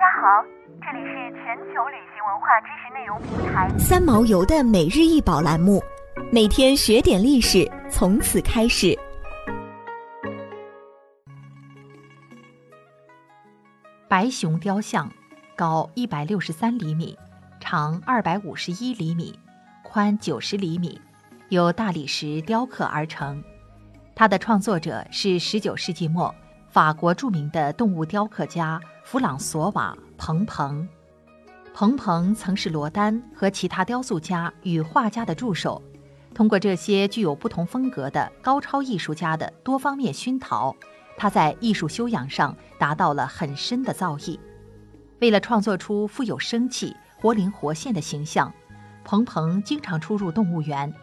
家好，这里是全球旅行文化知识内容平台三毛游的每日一宝栏目，每天学点历史，从此开始。白熊雕像，高一百六十三厘米，长二百五十一厘米，宽九十厘米，由大理石雕刻而成。它的创作者是十九世纪末法国著名的动物雕刻家。弗朗索瓦·彭彭，彭彭曾是罗丹和其他雕塑家与画家的助手。通过这些具有不同风格的高超艺术家的多方面熏陶，他在艺术修养上达到了很深的造诣。为了创作出富有生气、活灵活现的形象，彭彭经常出入动物园。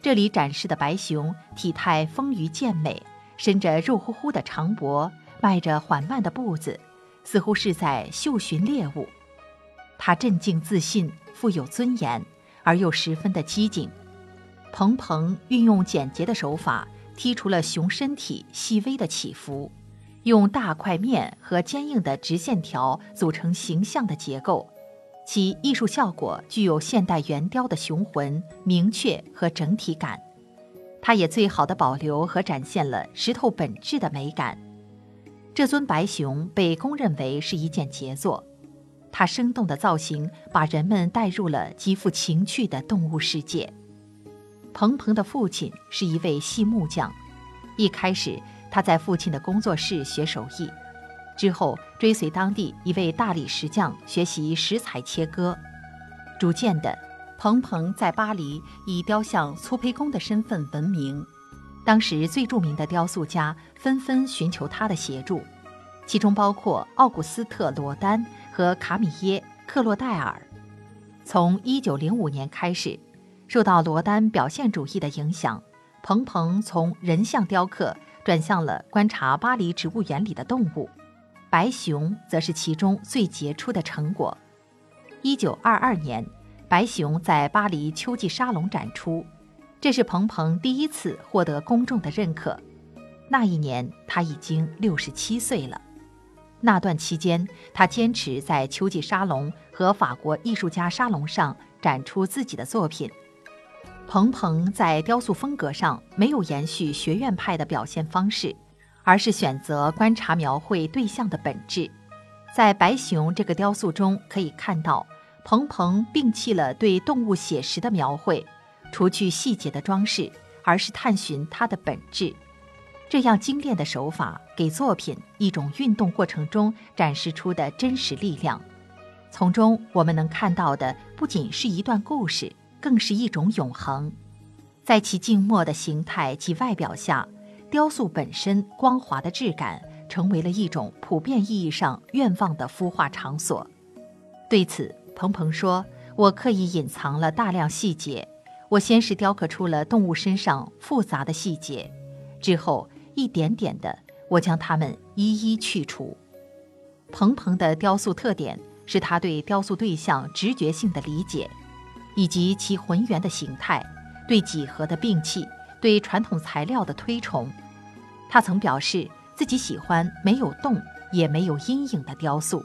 这里展示的白熊体态丰腴健美，伸着肉乎乎的长脖，迈着缓慢的步子。似乎是在嗅寻猎物，他镇静自信，富有尊严，而又十分的机警。彭彭运用简洁的手法剔除了熊身体细微的起伏，用大块面和坚硬的直线条组成形象的结构，其艺术效果具有现代圆雕的雄浑、明确和整体感。它也最好的保留和展现了石头本质的美感。这尊白熊被公认为是一件杰作，它生动的造型把人们带入了极富情趣的动物世界。彭彭的父亲是一位细木匠，一开始他在父亲的工作室学手艺，之后追随当地一位大理石匠学习石材切割，逐渐的，彭彭在巴黎以雕像粗胚工的身份闻名。当时最著名的雕塑家纷纷寻求他的协助，其中包括奥古斯特·罗丹和卡米耶·克洛代尔。从1905年开始，受到罗丹表现主义的影响，彭彭从人像雕刻转向了观察巴黎植物园里的动物，白熊则是其中最杰出的成果。1922年，白熊在巴黎秋季沙龙展出。这是彭彭第一次获得公众的认可。那一年他已经六十七岁了。那段期间，他坚持在秋季沙龙和法国艺术家沙龙上展出自己的作品。彭彭在雕塑风格上没有延续学院派的表现方式，而是选择观察描绘对象的本质。在白熊这个雕塑中可以看到，彭彭摒弃了对动物写实的描绘。除去细节的装饰，而是探寻它的本质。这样精炼的手法，给作品一种运动过程中展示出的真实力量。从中我们能看到的，不仅是一段故事，更是一种永恒。在其静默的形态及外表下，雕塑本身光滑的质感，成为了一种普遍意义上愿望的孵化场所。对此，鹏鹏说：“我刻意隐藏了大量细节。”我先是雕刻出了动物身上复杂的细节，之后一点点的，我将它们一一去除。鹏鹏的雕塑特点是他对雕塑对象直觉性的理解，以及其浑圆的形态，对几何的摒弃，对传统材料的推崇。他曾表示自己喜欢没有动也没有阴影的雕塑。